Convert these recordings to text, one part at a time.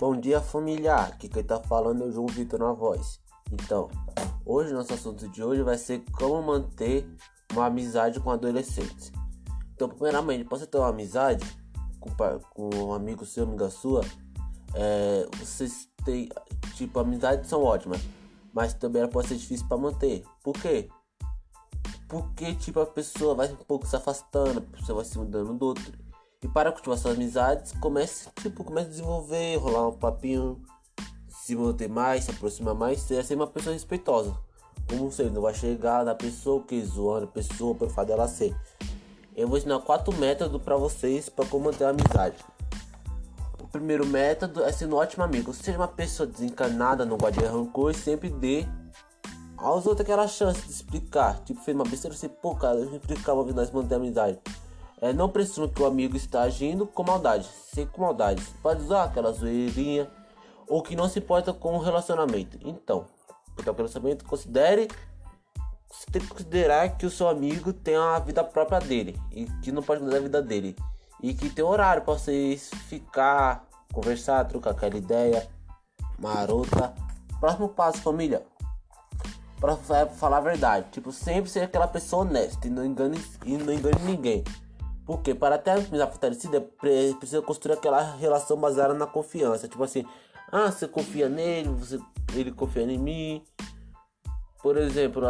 Bom dia familiar, aqui quem tá falando é o João Vitor na voz. Então, hoje nosso assunto de hoje vai ser como manter uma amizade com adolescentes. Então, primeiramente, para você ter uma amizade com, com um amigo seu, amiga sua, é, vocês têm, tipo, amizades são ótimas, mas também ela pode ser difícil para manter. Por quê? Porque, tipo, a pessoa vai um pouco se afastando, você vai se mudando do outro. E para cultivar suas amizades, comece, tipo, comece a desenvolver, rolar um papinho, se manter mais, se aproximar mais, ser assim uma pessoa respeitosa. Como você não vai chegar na pessoa que zoando a pessoa pelo fato dela ser. Eu vou ensinar quatro métodos para vocês para como manter a amizade. O primeiro método é ser um ótimo amigo. Seja uma pessoa desencarnada, não gosta de rancor e sempre dê aos outros aquela chance de explicar. Tipo, fez uma besteira, você, pô, cara, eu explicar uma vez nós manter a amizade. É, não presume que o amigo está agindo com maldade, sem com maldade. Pode usar aquela zoeirinha ou que não se importa com o relacionamento. Então, então o relacionamento considere você tem que considerar que o seu amigo tem a vida própria dele e que não pode mudar a vida dele e que tem horário para vocês ficar, conversar, trocar aquela ideia marota. Próximo passo, família. Para falar a verdade, tipo, sempre ser aquela pessoa honesta e não engane, e não engane ninguém. Porque para ter amizade fortalecida, precisa construir aquela relação baseada na confiança. Tipo assim, ah, você confia nele, você, ele confia em mim. Por exemplo,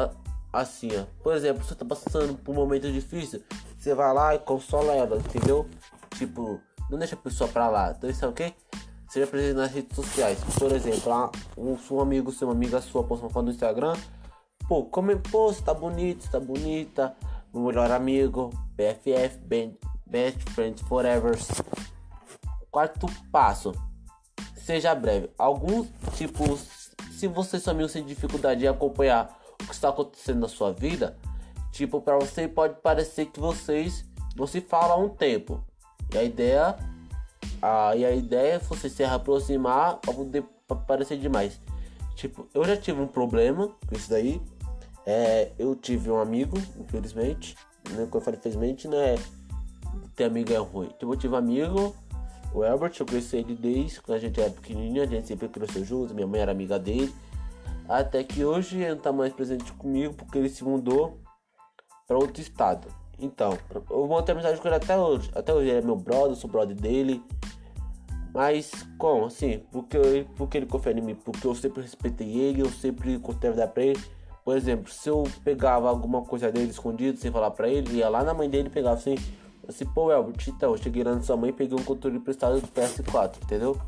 assim, ó. Por exemplo, você tá passando por um momento difícil, você vai lá e consola ela, entendeu? Tipo, não deixa a pessoa pra lá. Então isso é o quê? Seja presente nas redes sociais. Por exemplo, um, um amigo seu, amiga sua posta uma foto no Instagram. Pô, como pô, você tá bonito, você tá bonita meu melhor amigo, BFF, Best Friends Forever. Quarto passo, seja breve. Alguns tipos, se você seu amigo tem dificuldade em acompanhar o que está acontecendo na sua vida, tipo, para você pode parecer que vocês não se falam há um tempo. E a ideia, a, e a ideia é você se aproximar para poder parecer demais. Tipo, eu já tive um problema com isso daí. É, eu tive um amigo, infelizmente, né, quando eu falo infelizmente, né, ter amigo é ruim. Tipo, eu tive um amigo, o Albert, eu conheci ele desde quando a gente era pequenininho, a gente sempre cresceu junto, minha mãe era amiga dele. Até que hoje ele não tá mais presente comigo porque ele se mudou para outro estado. Então, eu ter amizade com ele até hoje. Até hoje ele é meu brother, sou brother dele. Mas como assim? Porque, porque ele confia em mim? Porque eu sempre respeitei ele, eu sempre contei a verdade pra ele. Por exemplo, se eu pegava alguma coisa dele escondido sem falar pra ele, ia lá na mãe dele e pegava assim, assim, pô, Elbert, então, eu cheguei lá na sua mãe e peguei um controle emprestado do PS4, entendeu?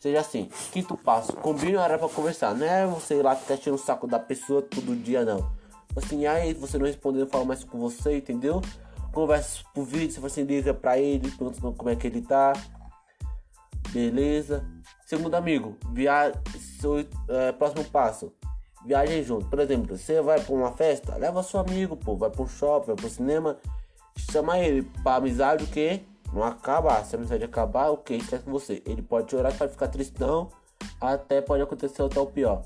Seja assim, quinto passo, combine a hora pra conversar, não é você ir lá ficar tirando o saco da pessoa todo dia, não. Assim, aí você não respondendo, fala mais com você, entendeu? Conversa por vídeo, você assim, liga pra ele, pergunta como é que ele tá. Beleza. Segundo amigo, viagem, é, próximo passo viagem junto. Por exemplo, você vai pra uma festa, leva seu amigo, pô, vai pra um shopping, vai pro cinema, chama ele pra amizade o que? Não acabar. Se a amizade acabar, o que? Esquece com você. Ele pode chorar, pode ficar tristão, até pode acontecer até o pior.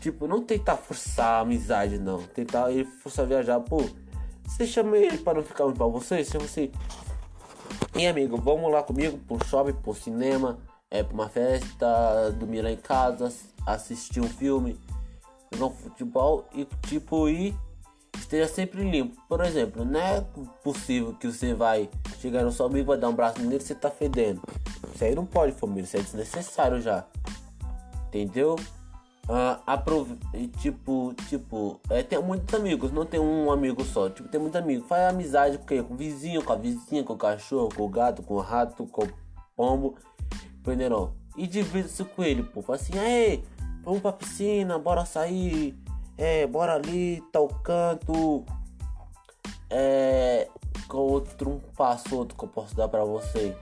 Tipo, não tentar forçar a amizade, não. Tentar ele forçar a viajar, pô. Você chama ele para não ficar ruim pra você, chama assim. E amigo, vamos lá comigo pro shopping, pro cinema, é pra uma festa, dormir lá em casa, assistir um filme jogar futebol e tipo ir esteja sempre limpo. Por exemplo, não é possível que você vai chegar no seu amigo, vai dar um braço nele e você tá fedendo. Isso aí não pode, família, isso é desnecessário já. Entendeu? Uh, aprove tipo, tipo, é, tem muitos amigos, não tem um amigo só. Tipo, tem muitos amigos. Faz amizade com, com o vizinho, com a vizinha, com o cachorro, com o gato, com o rato, com o pombo. Entenderam? E divide-se com ele, pô. Fala assim, aí Vamos pra piscina, bora sair. É, bora ali, tal canto. É. Qual outro um passo outro que eu posso dar pra você?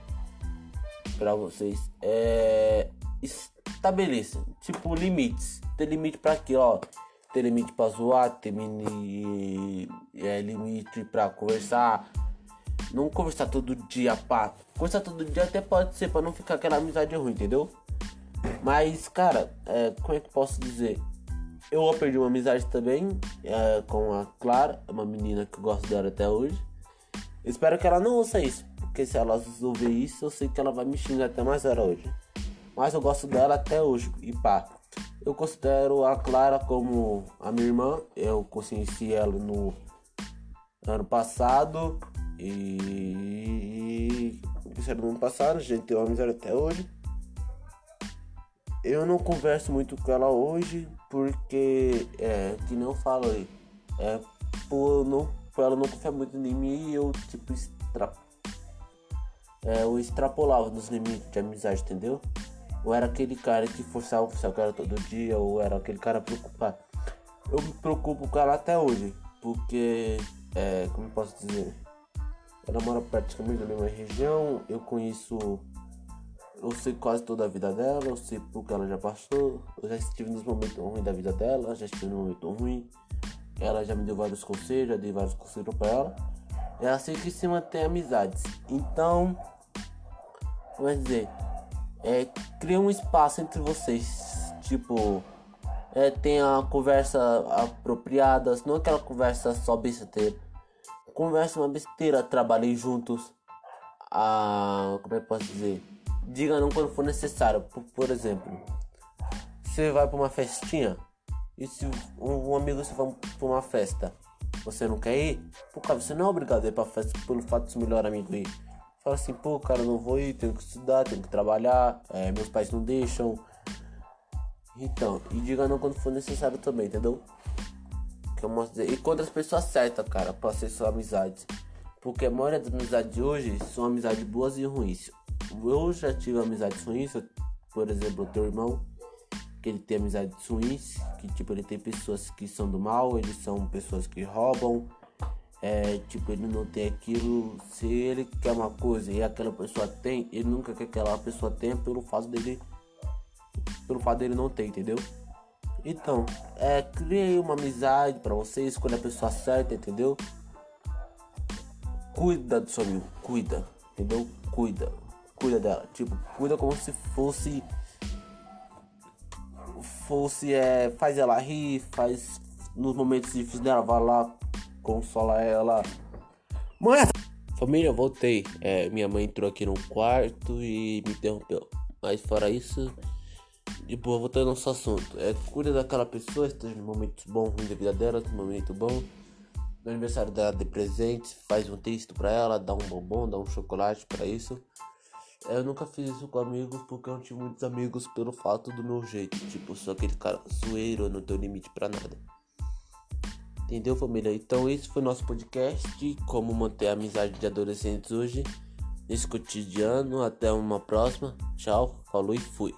Pra vocês. É. Estabeleça, tipo, limites. Tem limite pra quê, ó? Tem limite pra zoar, tem mini, é, limite pra conversar. Não conversar todo dia, pá. Conversar todo dia até pode ser pra não ficar aquela amizade ruim, entendeu? Mas, cara, é, como é que posso dizer? Eu perdi uma amizade também é, com a Clara, uma menina que eu gosto dela até hoje. Espero que ela não ouça isso, porque se ela ouvir isso, eu sei que ela vai me xingar até mais hora hoje. Mas eu gosto dela até hoje. E pá. Eu considero a Clara como a minha irmã. Eu conheci ela no ano passado. E. Era no ano passado, a gente tem uma amizade até hoje. Eu não converso muito com ela hoje porque, é, que não falo aí, é, por, não, por ela não confiar muito em mim e eu, tipo, extra, é, eu extrapolava nos limites de amizade, entendeu? Ou era aquele cara que forçava o o cara todo dia, ou era aquele cara preocupado. Eu me preocupo com ela até hoje, porque, é, como posso dizer, ela mora praticamente na mesma região, eu conheço eu sei quase toda a vida dela, eu sei porque ela já passou, eu já estive nos momentos ruins da vida dela, já estive no momento ruim. Ela já me deu vários conselhos, já dei vários conselhos para ela. É assim que se mantém amizades. Então, vamos dizer, é, cria um espaço entre vocês. Tipo, é, tenha conversa apropriada, não aquela conversa só besteira. Conversa uma besteira, trabalhem juntos. Ah, como é que posso dizer? Diga não quando for necessário. Por, por exemplo, você vai para uma festinha e se um, um amigo você vai para uma festa, você não quer ir? Pô, cara, você não é obrigado a ir pra festa pelo fato de seu melhor amigo ir. Fala assim, pô, cara, não vou ir, tenho que estudar, tenho que trabalhar, é, meus pais não deixam. Então, e diga não quando for necessário também, entendeu? Que eu mostro dizer. E quando as pessoas certas, cara, pra ser sua amizade. Porque a maioria das amizades de hoje são amizades boas e ruins. Eu já tive amizades ruins, por exemplo, o teu irmão, que ele tem amizades ruins, que tipo, ele tem pessoas que são do mal, eles são pessoas que roubam, é, tipo, ele não tem aquilo, se ele quer uma coisa e aquela pessoa tem, ele nunca quer que aquela pessoa tenha pelo fato dele, pelo fato dele não ter, entendeu? Então, é, criei uma amizade para você, escolha a pessoa certa, entendeu? Cuida do seu amigo, cuida, entendeu? Cuida cuida dela. Tipo, cuida como se fosse. Fosse, é. Faz ela rir, faz. Nos momentos difíceis dela, vai lá, consola ela. Mãe! Família, voltei. É, minha mãe entrou aqui no quarto e me interrompeu. Mas fora isso, de boa, voltando ao nosso assunto. É, cuida daquela pessoa, esteja no momentos bons, ruins da vida dela, no momento bom. No aniversário dela de presente, faz um texto pra ela, dá um bombom, dá um chocolate para isso. Eu nunca fiz isso com amigos porque eu não tive muitos amigos pelo fato do meu jeito. Tipo, sou aquele cara zoeiro, eu não tenho limite para nada. Entendeu, família? Então, esse foi nosso podcast. Como manter a amizade de adolescentes hoje, nesse cotidiano. Até uma próxima. Tchau, falou e fui.